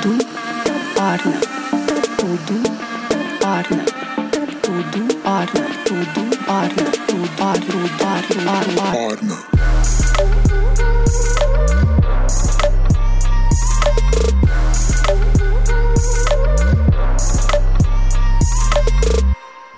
tudo orna, tudo orna, tudo orna, tudo orna, tudo orna, tudo orna, orna.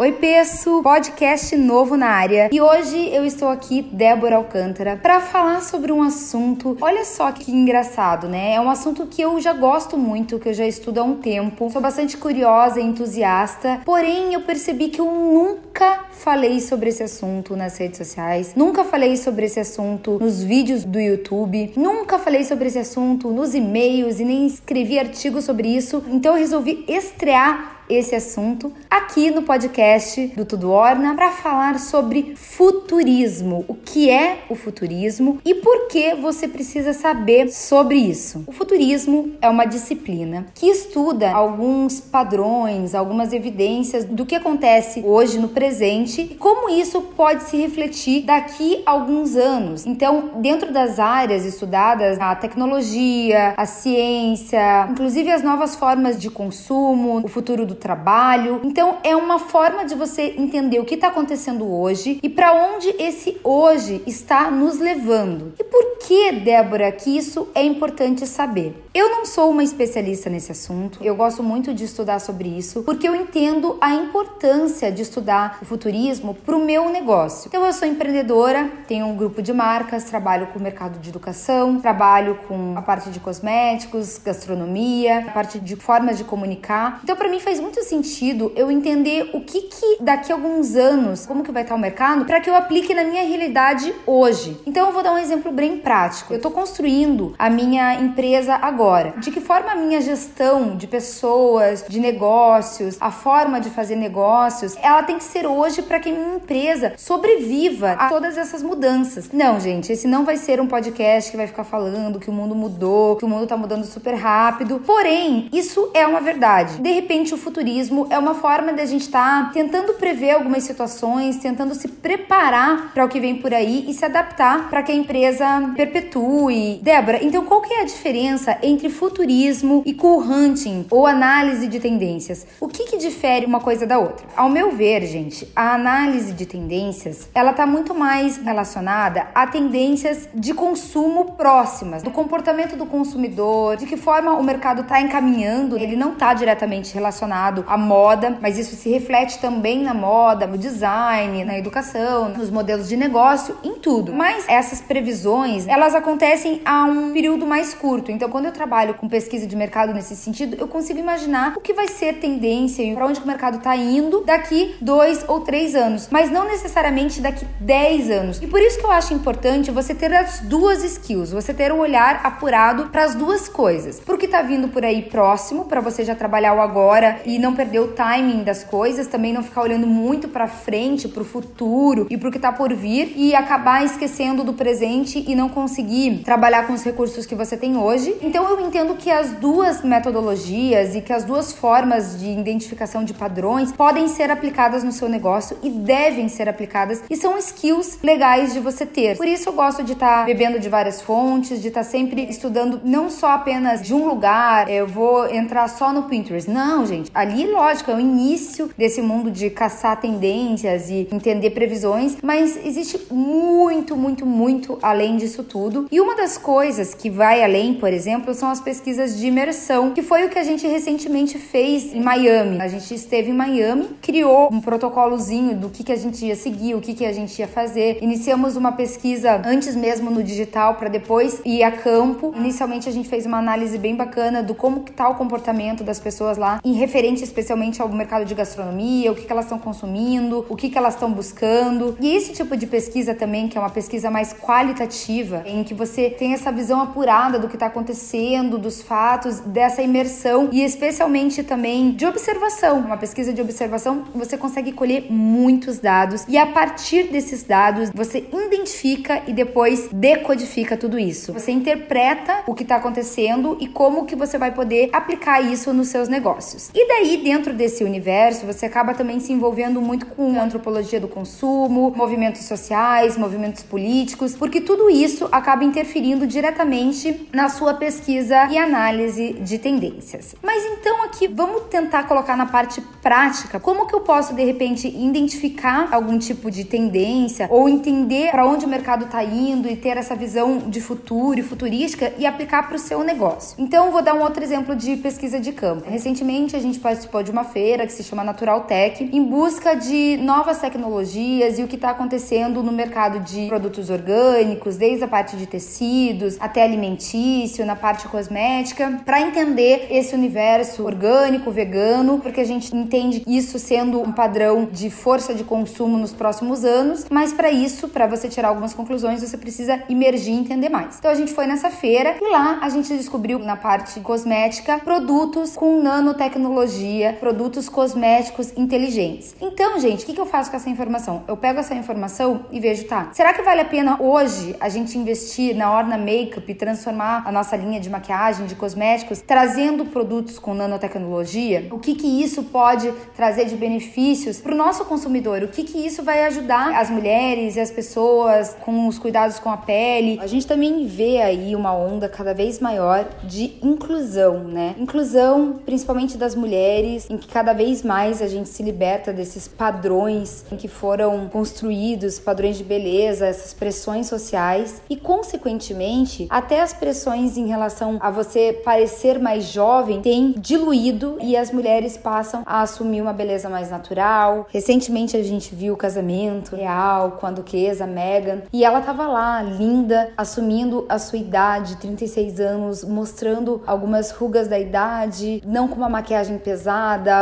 Oi, Peço, podcast novo na área. E hoje eu estou aqui, Débora Alcântara, para falar sobre um assunto. Olha só que engraçado, né? É um assunto que eu já gosto muito, que eu já estudo há um tempo. Sou bastante curiosa e entusiasta, porém eu percebi que eu nunca falei sobre esse assunto nas redes sociais, nunca falei sobre esse assunto nos vídeos do YouTube, nunca falei sobre esse assunto nos e-mails e nem escrevi artigos sobre isso. Então eu resolvi estrear esse assunto aqui no podcast do Tudo Orna para falar sobre futurismo. O que é o futurismo e por que você precisa saber sobre isso? O futurismo é uma disciplina que estuda alguns padrões, algumas evidências do que acontece hoje no presente e como isso pode se refletir daqui a alguns anos. Então, dentro das áreas estudadas, a tecnologia, a ciência, inclusive as novas formas de consumo, o futuro do do trabalho. Então é uma forma de você entender o que está acontecendo hoje e para onde esse hoje está nos levando. E por que, Débora, que isso é importante saber? Eu não sou uma especialista nesse assunto, eu gosto muito de estudar sobre isso, porque eu entendo a importância de estudar o futurismo para o meu negócio. Então, eu sou empreendedora, tenho um grupo de marcas, trabalho com o mercado de educação, trabalho com a parte de cosméticos, gastronomia, a parte de formas de comunicar. Então, para mim faz muito sentido eu entender o que que daqui a alguns anos, como que vai estar o mercado, para que eu aplique na minha realidade hoje. Então, eu vou dar um exemplo bem prático. Eu estou construindo a minha empresa agora. De que forma a minha gestão de pessoas, de negócios, a forma de fazer negócios, ela tem que ser hoje para que minha empresa sobreviva a todas essas mudanças. Não, gente, esse não vai ser um podcast que vai ficar falando que o mundo mudou, que o mundo tá mudando super rápido. Porém, isso é uma verdade. De repente, o futurismo é uma forma de a gente estar tá tentando prever algumas situações, tentando se preparar para o que vem por aí e se adaptar para que a empresa perpetue. Débora, então qual que é a diferença entre futurismo e cool hunting ou análise de tendências. O que, que difere uma coisa da outra? Ao meu ver, gente, a análise de tendências ela está muito mais relacionada a tendências de consumo próximas, do comportamento do consumidor, de que forma o mercado está encaminhando. Ele não está diretamente relacionado à moda, mas isso se reflete também na moda, no design, na educação, nos modelos de negócio, em tudo. Mas essas previsões elas acontecem a um período mais curto. Então, quando eu trabalho com pesquisa de mercado nesse sentido, eu consigo imaginar o que vai ser tendência e para onde o mercado está indo daqui dois ou três anos, mas não necessariamente daqui dez anos. E por isso que eu acho importante você ter as duas skills, você ter um olhar apurado para as duas coisas, para o que está vindo por aí próximo, para você já trabalhar o agora e não perder o timing das coisas, também não ficar olhando muito para frente, para o futuro e para o que está por vir e acabar esquecendo do presente e não conseguir trabalhar com os recursos que você tem hoje. Então eu entendo que as duas metodologias e que as duas formas de identificação de padrões podem ser aplicadas no seu negócio e devem ser aplicadas e são skills legais de você ter. Por isso eu gosto de estar tá bebendo de várias fontes, de estar tá sempre estudando não só apenas de um lugar, eu vou entrar só no Pinterest. Não, gente. Ali, lógico, é o início desse mundo de caçar tendências e entender previsões, mas existe muito, muito, muito além disso tudo. E uma das coisas que vai além, por exemplo, são as pesquisas de imersão, que foi o que a gente recentemente fez em Miami. A gente esteve em Miami, criou um protocolozinho do que, que a gente ia seguir, o que, que a gente ia fazer. Iniciamos uma pesquisa antes mesmo no digital para depois ir a campo. Inicialmente a gente fez uma análise bem bacana do como que tá o comportamento das pessoas lá, em especialmente ao mercado de gastronomia, o que, que elas estão consumindo, o que, que elas estão buscando. E esse tipo de pesquisa também, que é uma pesquisa mais qualitativa, em que você tem essa visão apurada do que está acontecendo dos fatos, dessa imersão e especialmente também de observação. Uma pesquisa de observação, você consegue colher muitos dados e a partir desses dados você identifica e depois decodifica tudo isso. Você interpreta o que está acontecendo e como que você vai poder aplicar isso nos seus negócios. E aí, dentro desse universo, você acaba também se envolvendo muito com antropologia do consumo, movimentos sociais, movimentos políticos, porque tudo isso acaba interferindo diretamente na sua pesquisa e análise de tendências. Mas então aqui vamos tentar colocar na parte prática como que eu posso de repente identificar algum tipo de tendência ou entender para onde o mercado está indo e ter essa visão de futuro e futurística e aplicar para o seu negócio. Então vou dar um outro exemplo de pesquisa de campo. Recentemente a gente participou de uma feira que se chama Natural Tech em busca de novas tecnologias e o que está acontecendo no mercado de produtos orgânicos, desde a parte de tecidos até alimentício, na parte cosmética, para entender esse universo orgânico, vegano, porque a gente entende isso sendo um padrão de força de consumo nos próximos anos, mas para isso, para você tirar algumas conclusões, você precisa imergir e entender mais. Então a gente foi nessa feira e lá a gente descobriu na parte cosmética produtos com nanotecnologia, produtos cosméticos inteligentes. Então, gente, o que, eu faço com essa informação? Eu pego essa informação e vejo, tá, será que vale a pena hoje a gente investir na Orna Makeup e transformar a nossa linha de maquiagem, de cosméticos, trazendo produtos com nanotecnologia? O que que isso pode trazer de benefícios para o nosso consumidor? O que que isso vai ajudar as mulheres e as pessoas com os cuidados com a pele? A gente também vê aí uma onda cada vez maior de inclusão, né? Inclusão principalmente das mulheres, em que cada vez mais a gente se liberta desses padrões em que foram construídos, padrões de beleza, essas pressões sociais e consequentemente até as pressões em relação a você parecer mais jovem têm diluído e as mulheres passam a assumir uma beleza mais natural. Recentemente a gente viu o casamento real com a duquesa Meghan e ela tava lá, linda, assumindo a sua idade, 36 anos, mostrando algumas rugas da idade, não com uma maquiagem pesada.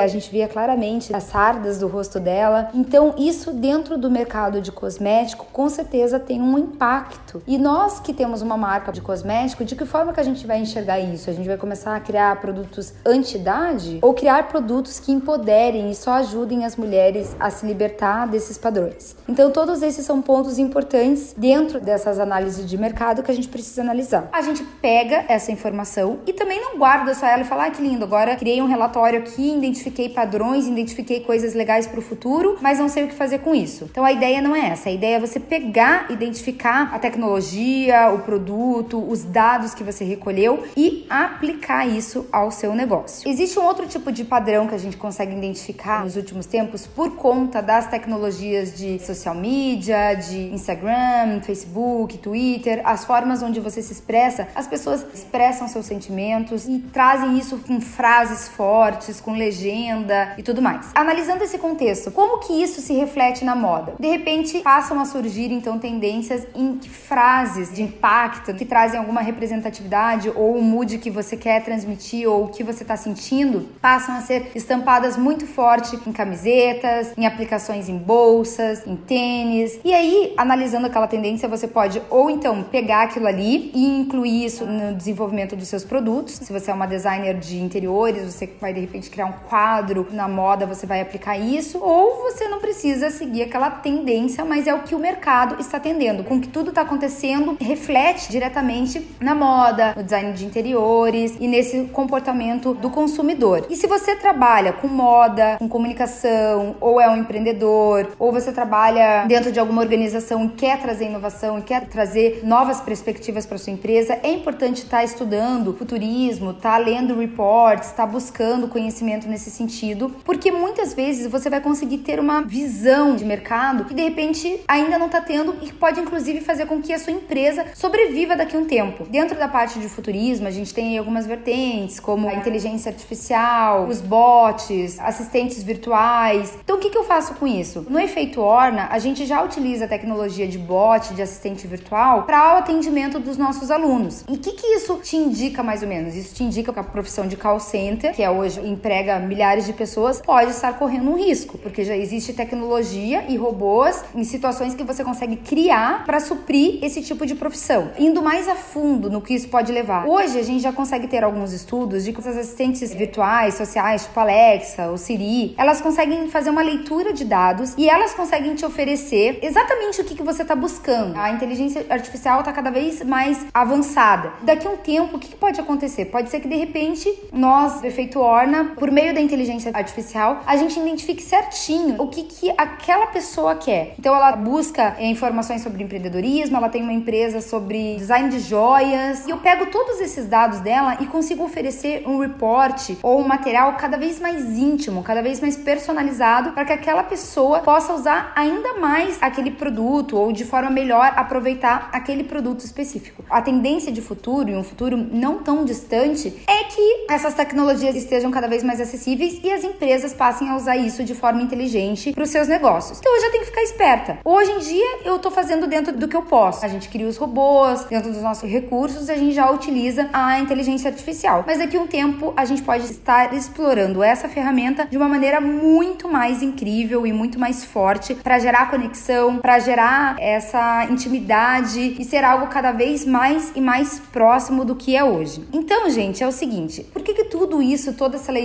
A gente via claramente as sardas do rosto dela. Então, isso dentro do mercado de cosmético, com certeza tem um impacto. E nós que temos uma marca de cosmético, de que forma que a gente vai enxergar isso? A gente vai começar a criar produtos anti-idade ou criar produtos que empoderem e só ajudem as mulheres a se libertar desses padrões? Então, todos esses são pontos importantes dentro dessas análises de mercado que a gente precisa analisar. A gente pega essa informação e também não guarda só ela e fala: ah, que lindo, agora criei um relatório aqui, identifiquei padrões, identifiquei coisas legais para o futuro, mas não sei o que fazer com isso. Então, a ideia não é essa. A ideia é você pegar, identificar a tecnologia, o produto, os dados que você recolheu e aplicar isso ao seu negócio. Existe um outro tipo de padrão que a gente consegue identificar nos últimos tempos por conta das tecnologias de social media, de Instagram, Facebook, Twitter, as formas onde você se expressa, as pessoas expressam seus sentimentos e trazem isso com frases fortes, com legenda e tudo mais. Analisando esse contexto, como que isso se reflete na moda? De repente, passam a surgir então tendências em frases de impacto que trazem alguma representatividade ou o mood que você quer transmitir ou o que você está sentindo passam a ser estampadas muito forte em camisetas, em aplicações em bolsas, em tênis. E aí, analisando aquela tendência, você pode ou então pegar aquilo ali e incluir isso no desenvolvimento dos seus produtos. Se você é uma designer de interiores, você vai de repente criar um quadro na moda, você vai aplicar isso, ou você não precisa seguir aquela tendência, mas é o que o mercado está tendendo. Com que tudo está acontecendo, reflete diretamente na moda, no design de interiores e nesse comportamento do consumidor. E se você trabalha com moda, com comunicação, ou é um empreendedor, ou você trabalha dentro de alguma organização e quer trazer inovação e quer trazer novas perspectivas para sua empresa, é importante estar tá estudando futurismo, estar tá lendo reports, estar tá buscando conhecimento nesse sentido, porque muitas vezes você vai conseguir ter uma visão de mercado que de repente ainda não está tendo e pode inclusive fazer com que a sua empresa sobreviva daqui a um tempo. Dentro da parte de futurismo, a gente tem algumas vertentes, como a inteligência artificial, os bots, assistentes virtuais. Então, o que, que eu faço com isso? No efeito Orna, a gente já utiliza a tecnologia de bot, de assistente virtual, para o atendimento dos nossos alunos. E o que, que isso te indica mais ou menos? Isso te indica que a profissão de call center, que é hoje emprega milhares de pessoas, pode estar correndo um risco, porque já existe tecnologia e robôs em situações que você consegue criar para suprir esse tipo de profissão. Indo mais a fundo no que isso pode levar. Hoje a gente já consegue ter alguns estudos de que essas assistentes virtuais, sociais, tipo Alexa ou Siri, elas conseguem fazer uma leitura de dados e elas conseguem te oferecer exatamente o que, que você está buscando. A inteligência artificial está cada vez mais avançada. Daqui a um tempo, o que, que pode acontecer? Pode ser que de repente nós, efeito Orna, por meio da inteligência artificial, a gente identifique certinho o que, que aquela pessoa quer. Então ela busca informações sobre empreendedorismo, ela tem uma empresa sobre design de joias, e eu pego todos esses dados dela e consigo oferecer um report ou um material cada vez mais íntimo, cada vez mais personalizado para que aquela pessoa possa usar ainda mais aquele produto ou de forma melhor aproveitar aquele produto específico. A tendência de futuro, e um futuro não tão distante, é que essas tecnologias estejam cada vez mais acessíveis e as empresas passem a usar isso de forma inteligente para os seus negócios. Então eu já tenho que ficar esperta. Hoje em dia eu estou fazendo dentro do que eu posso. A gente cria os robôs, dentro dos nossos recursos, a gente já utiliza a inteligência artificial. Mas daqui a um tempo a gente pode estar explorando essa ferramenta de uma maneira muito mais incrível e muito mais forte para gerar conexão, para gerar essa intimidade e ser algo cada vez mais e mais próximo do que é hoje. Então, gente, é o seguinte: por que, que tudo isso, toda essa leitura,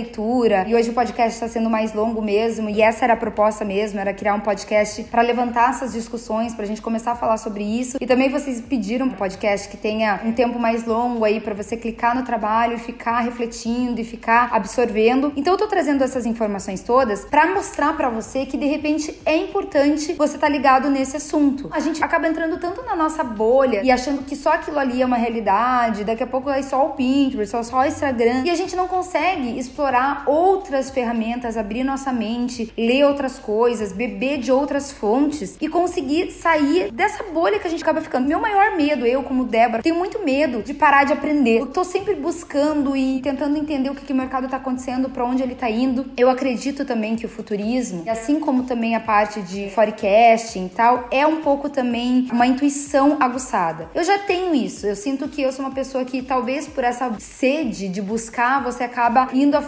e hoje o podcast está sendo mais longo mesmo, e essa era a proposta mesmo, era criar um podcast para levantar essas discussões, para a gente começar a falar sobre isso. E também vocês pediram um podcast que tenha um tempo mais longo aí para você clicar no trabalho ficar refletindo e ficar absorvendo. Então eu tô trazendo essas informações todas para mostrar para você que de repente é importante você estar tá ligado nesse assunto. A gente acaba entrando tanto na nossa bolha e achando que só aquilo ali é uma realidade, daqui a pouco é só o Pinterest, só o Instagram, e a gente não consegue explorar outras ferramentas, abrir nossa mente, ler outras coisas, beber de outras fontes e conseguir sair dessa bolha que a gente acaba ficando. Meu maior medo, eu como Débora, tenho muito medo de parar de aprender. Eu tô sempre buscando e tentando entender o que, que o mercado tá acontecendo, para onde ele tá indo. Eu acredito também que o futurismo, assim como também a parte de forecasting e tal, é um pouco também uma intuição aguçada. Eu já tenho isso. Eu sinto que eu sou uma pessoa que talvez por essa sede de buscar, você acaba indo a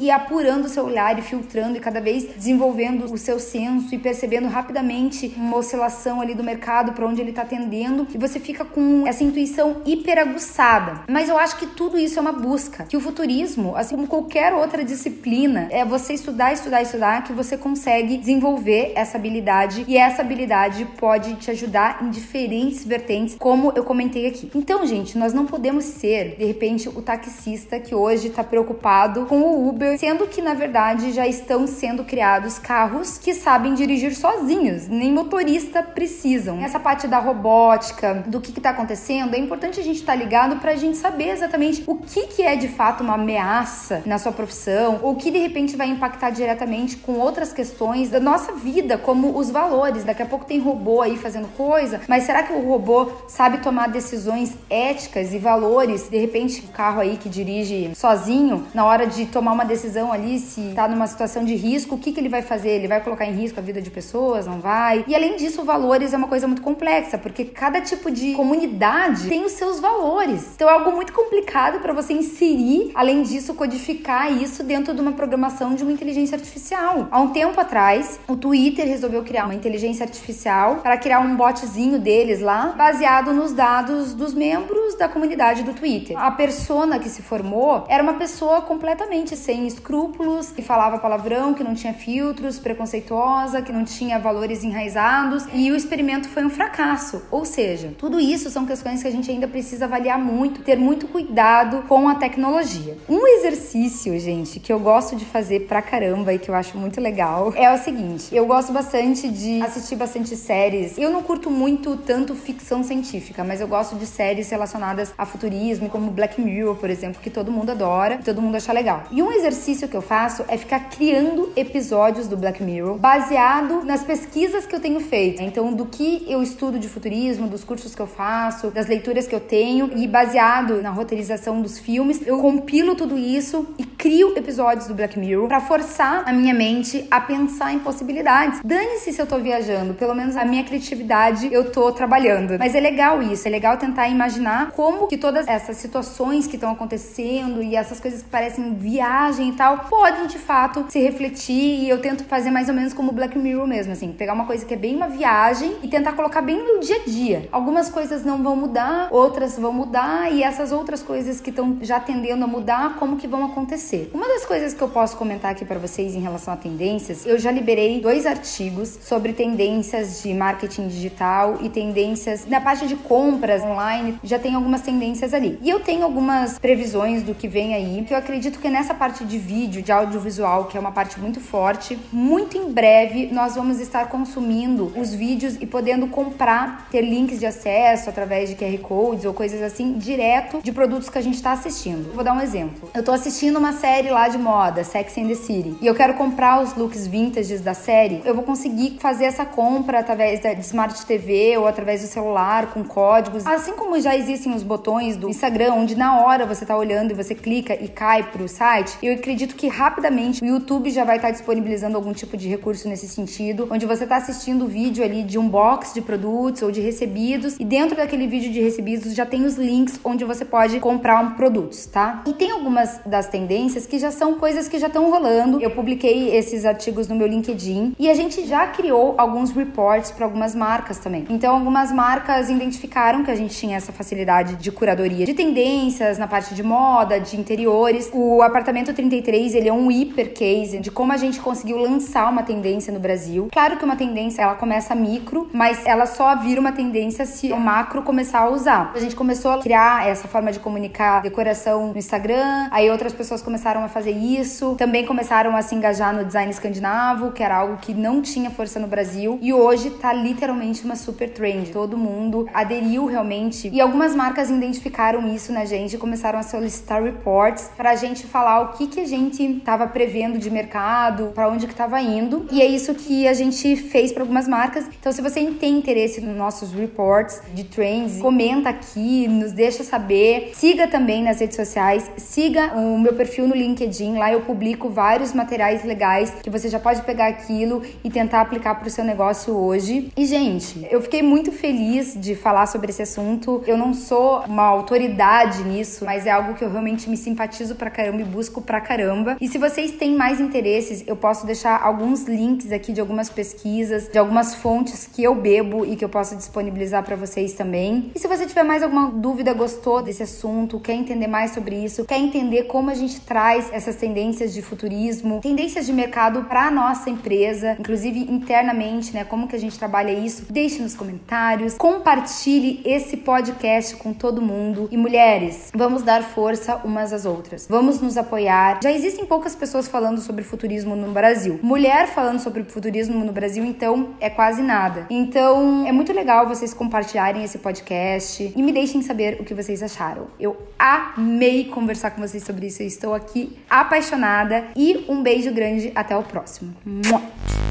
e apurando o seu olhar e filtrando e cada vez desenvolvendo o seu senso e percebendo rapidamente uma oscilação ali do mercado para onde ele está tendendo e você fica com essa intuição hiper aguçada. Mas eu acho que tudo isso é uma busca, que o futurismo, assim como qualquer outra disciplina, é você estudar, estudar, estudar que você consegue desenvolver essa habilidade e essa habilidade pode te ajudar em diferentes vertentes, como eu comentei aqui. Então, gente, nós não podemos ser, de repente, o taxista que hoje está preocupado com o Uber, sendo que na verdade já estão sendo criados carros que sabem dirigir sozinhos, nem motorista precisam. Essa parte da robótica, do que está acontecendo, é importante a gente estar tá ligado para a gente saber exatamente o que, que é de fato uma ameaça na sua profissão, ou que de repente vai impactar diretamente com outras questões da nossa vida, como os valores. Daqui a pouco tem robô aí fazendo coisa, mas será que o robô sabe tomar decisões éticas e valores? De repente, o carro aí que dirige sozinho, na hora de tomar uma decisão ali, se tá numa situação de risco, o que, que ele vai fazer? Ele vai colocar em risco a vida de pessoas? Não vai? E além disso, valores é uma coisa muito complexa, porque cada tipo de comunidade tem os seus valores. Então é algo muito complicado para você inserir, além disso, codificar isso dentro de uma programação de uma inteligência artificial. Há um tempo atrás, o Twitter resolveu criar uma inteligência artificial para criar um botzinho deles lá, baseado nos dados dos membros da comunidade do Twitter. A persona que se formou era uma pessoa completamente sem escrúpulos, que falava palavrão, que não tinha filtros, preconceituosa, que não tinha valores enraizados, e o experimento foi um fracasso. Ou seja, tudo isso são questões que a gente ainda precisa avaliar muito, ter muito cuidado com a tecnologia. Um exercício, gente, que eu gosto de fazer pra caramba e que eu acho muito legal é o seguinte: eu gosto bastante de assistir bastante séries. Eu não curto muito tanto ficção científica, mas eu gosto de séries relacionadas a futurismo, como Black Mirror, por exemplo, que todo mundo adora, todo mundo acha legal. E um exercício que eu faço é ficar criando episódios do Black Mirror baseado nas pesquisas que eu tenho feito. Então, do que eu estudo de futurismo, dos cursos que eu faço, das leituras que eu tenho e baseado na roteirização dos filmes, eu compilo tudo isso e crio episódios do Black Mirror para forçar a minha mente a pensar em possibilidades. Dane-se se eu tô viajando, pelo menos a minha criatividade eu tô trabalhando. Mas é legal isso, é legal tentar imaginar como que todas essas situações que estão acontecendo e essas coisas que parecem viagem e tal, podem de fato se refletir e eu tento fazer mais ou menos como Black Mirror mesmo, assim, pegar uma coisa que é bem uma viagem e tentar colocar bem no meu dia a dia. Algumas coisas não vão mudar, outras vão mudar e essas outras coisas que estão já tendendo a mudar, como que vão acontecer. Uma das coisas que eu posso comentar aqui para vocês em relação a tendências, eu já liberei dois artigos sobre tendências de marketing digital e tendências na parte de compras online, já tem algumas tendências ali. E eu tenho algumas previsões do que vem aí, que eu acredito que nessa parte de vídeo, de audiovisual, que é uma parte muito forte, muito em breve nós vamos estar consumindo os vídeos e podendo comprar, ter links de acesso através de QR Codes ou coisas assim, direto de produtos que a gente está assistindo. Vou dar um exemplo. Eu tô assistindo uma série lá de moda, Sex and the City, e eu quero comprar os looks vintages da série, eu vou conseguir fazer essa compra através da Smart TV ou através do celular com códigos. Assim como já existem os botões do Instagram, onde na hora você tá olhando e você clica e cai pro site, eu acredito que rapidamente o YouTube já vai estar disponibilizando algum tipo de recurso nesse sentido, onde você tá assistindo o vídeo ali de um box de produtos ou de recebidos e dentro daquele vídeo de recebidos já tem os links onde você pode comprar um produtos, tá? E tem algumas das tendências que já são coisas que já estão rolando. Eu publiquei esses artigos no meu LinkedIn e a gente já criou alguns reports para algumas marcas também. Então, algumas marcas identificaram que a gente tinha essa facilidade de curadoria de tendências na parte de moda, de interiores. O apartamento 33, ele é um hiper case de como a gente conseguiu lançar uma tendência no Brasil. Claro que uma tendência ela começa micro, mas ela só vira uma tendência se o macro começar a usar. A gente começou a criar essa forma de comunicar decoração no Instagram, aí outras pessoas começaram a fazer isso, também começaram a se engajar no design escandinavo, que era algo que não tinha força no Brasil, e hoje tá literalmente uma super trend. Todo mundo aderiu realmente, e algumas marcas identificaram isso na gente e começaram a solicitar reports pra gente falar o que que a gente tava prevendo de mercado, para onde que tava indo, e é isso que a gente fez para algumas marcas. Então, se você tem interesse nos nossos reports de trends, comenta aqui, nos deixa saber. Siga também nas redes sociais, siga o meu perfil no LinkedIn, lá eu publico vários materiais legais que você já pode pegar aquilo e tentar aplicar para o seu negócio hoje. E gente, eu fiquei muito feliz de falar sobre esse assunto. Eu não sou uma autoridade nisso, mas é algo que eu realmente me simpatizo pra caramba e busco pra caramba. E se vocês têm mais interesses, eu posso deixar alguns links aqui de algumas pesquisas, de algumas fontes que eu bebo e que eu posso disponibilizar para vocês também. E se você tiver mais alguma dúvida, gostou desse assunto, quer entender mais sobre isso, quer entender como a gente traz essas tendências de futurismo, tendências de mercado para nossa empresa, inclusive internamente, né? Como que a gente trabalha isso? Deixe nos comentários, compartilhe esse podcast com todo mundo. E mulheres, vamos dar força umas às outras. Vamos nos apoiar. Já existem poucas pessoas falando sobre futurismo no Brasil. Mulher falando sobre futurismo no Brasil, então, é quase nada. Então, é muito legal vocês compartilharem esse podcast e me deixem saber o que vocês acharam. Eu amei conversar com vocês sobre isso. Eu estou aqui apaixonada e um beijo grande. Até o próximo. Mua!